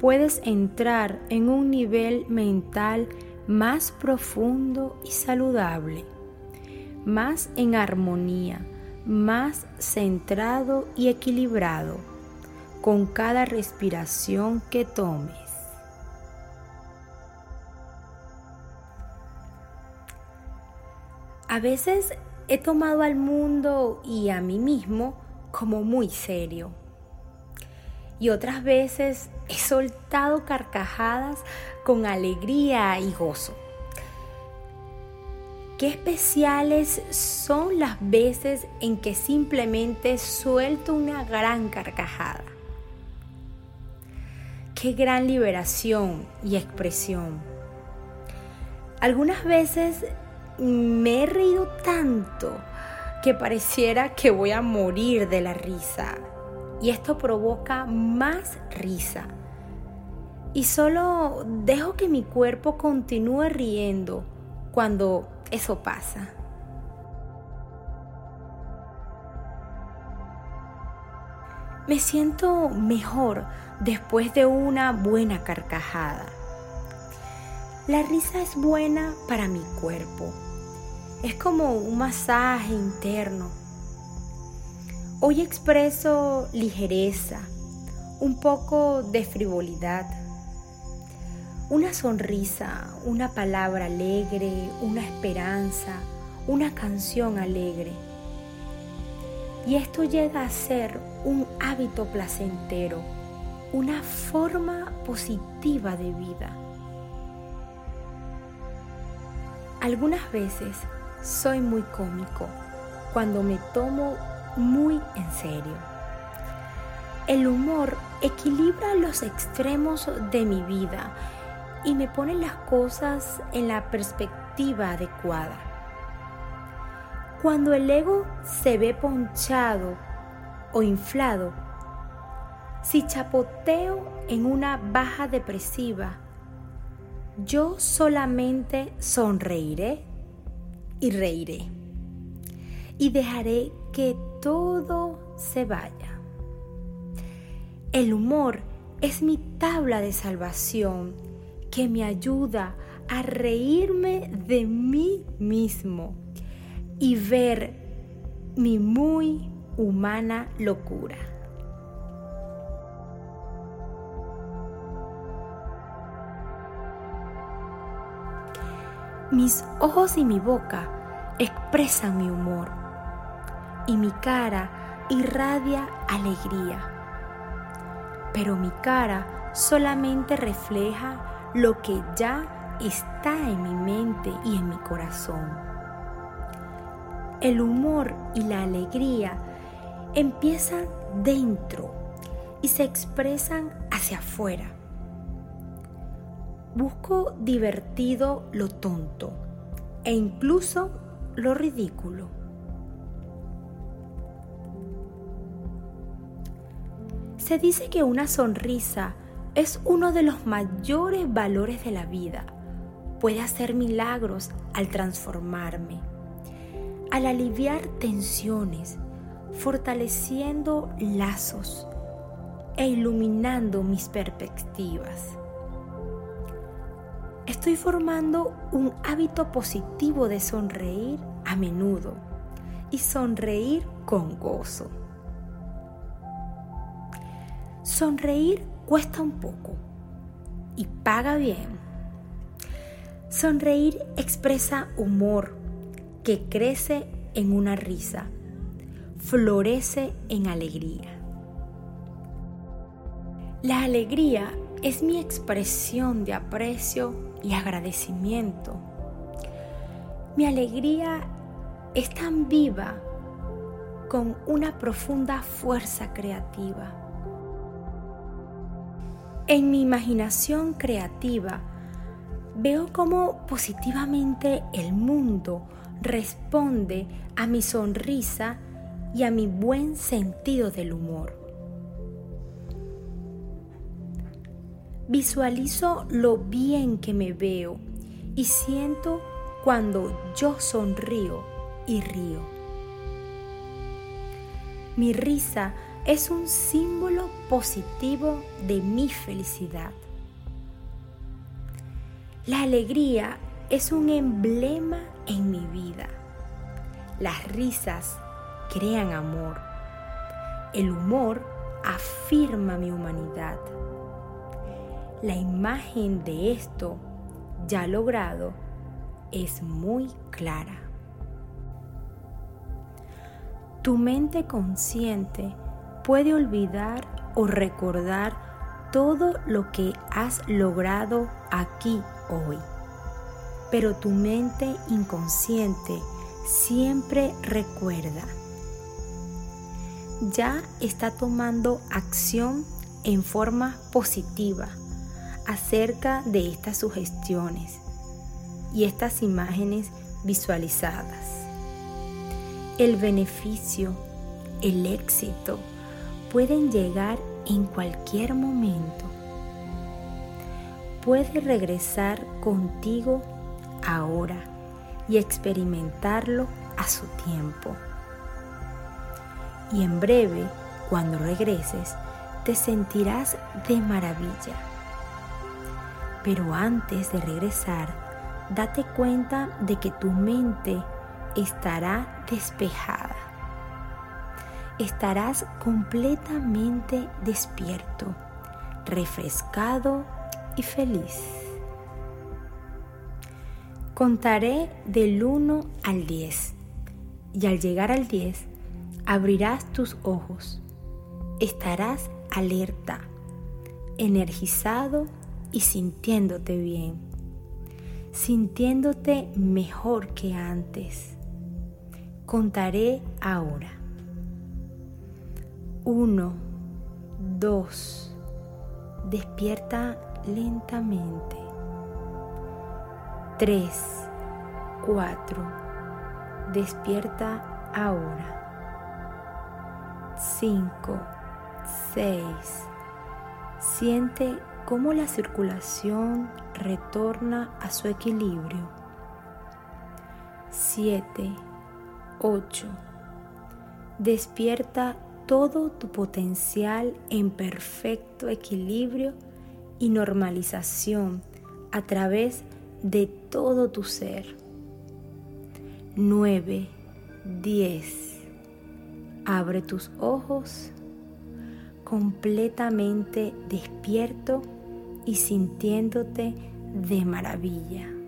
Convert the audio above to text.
puedes entrar en un nivel mental más profundo y saludable más en armonía, más centrado y equilibrado con cada respiración que tomes. A veces he tomado al mundo y a mí mismo como muy serio. Y otras veces he soltado carcajadas con alegría y gozo. Qué especiales son las veces en que simplemente suelto una gran carcajada. Qué gran liberación y expresión. Algunas veces me he reído tanto que pareciera que voy a morir de la risa. Y esto provoca más risa. Y solo dejo que mi cuerpo continúe riendo cuando eso pasa. Me siento mejor después de una buena carcajada. La risa es buena para mi cuerpo. Es como un masaje interno. Hoy expreso ligereza, un poco de frivolidad una sonrisa, una palabra alegre, una esperanza, una canción alegre. Y esto llega a ser un hábito placentero, una forma positiva de vida. Algunas veces soy muy cómico cuando me tomo muy en serio. El humor equilibra los extremos de mi vida y me pone las cosas en la perspectiva adecuada. Cuando el ego se ve ponchado o inflado, si chapoteo en una baja depresiva, yo solamente sonreiré y reiré y dejaré que todo se vaya. El humor es mi tabla de salvación que me ayuda a reírme de mí mismo y ver mi muy humana locura. Mis ojos y mi boca expresan mi humor y mi cara irradia alegría. Pero mi cara solamente refleja lo que ya está en mi mente y en mi corazón. El humor y la alegría empiezan dentro y se expresan hacia afuera. Busco divertido lo tonto e incluso lo ridículo. Se dice que una sonrisa es uno de los mayores valores de la vida. Puede hacer milagros al transformarme, al aliviar tensiones, fortaleciendo lazos e iluminando mis perspectivas. Estoy formando un hábito positivo de sonreír a menudo y sonreír con gozo. Sonreír cuesta un poco y paga bien. Sonreír expresa humor que crece en una risa, florece en alegría. La alegría es mi expresión de aprecio y agradecimiento. Mi alegría es tan viva con una profunda fuerza creativa. En mi imaginación creativa veo cómo positivamente el mundo responde a mi sonrisa y a mi buen sentido del humor. Visualizo lo bien que me veo y siento cuando yo sonrío y río. Mi risa es un símbolo positivo de mi felicidad. La alegría es un emblema en mi vida. Las risas crean amor. El humor afirma mi humanidad. La imagen de esto ya logrado es muy clara. Tu mente consciente puede olvidar o recordar todo lo que has logrado aquí hoy, pero tu mente inconsciente siempre recuerda. Ya está tomando acción en forma positiva acerca de estas sugestiones y estas imágenes visualizadas. El beneficio, el éxito pueden llegar en cualquier momento. Puede regresar contigo ahora y experimentarlo a su tiempo. Y en breve, cuando regreses, te sentirás de maravilla pero antes de regresar, date cuenta de que tu mente estará despejada. Estarás completamente despierto, refrescado y feliz. Contaré del 1 al 10 y al llegar al 10 abrirás tus ojos. Estarás alerta, energizado y sintiéndote bien, sintiéndote mejor que antes. Contaré ahora. Uno, dos, despierta lentamente. Tres, cuatro, despierta ahora. Cinco, seis, siente cómo la circulación retorna a su equilibrio. 7, 8. Despierta todo tu potencial en perfecto equilibrio y normalización a través de todo tu ser. 9, 10. Abre tus ojos completamente despierto y sintiéndote de maravilla.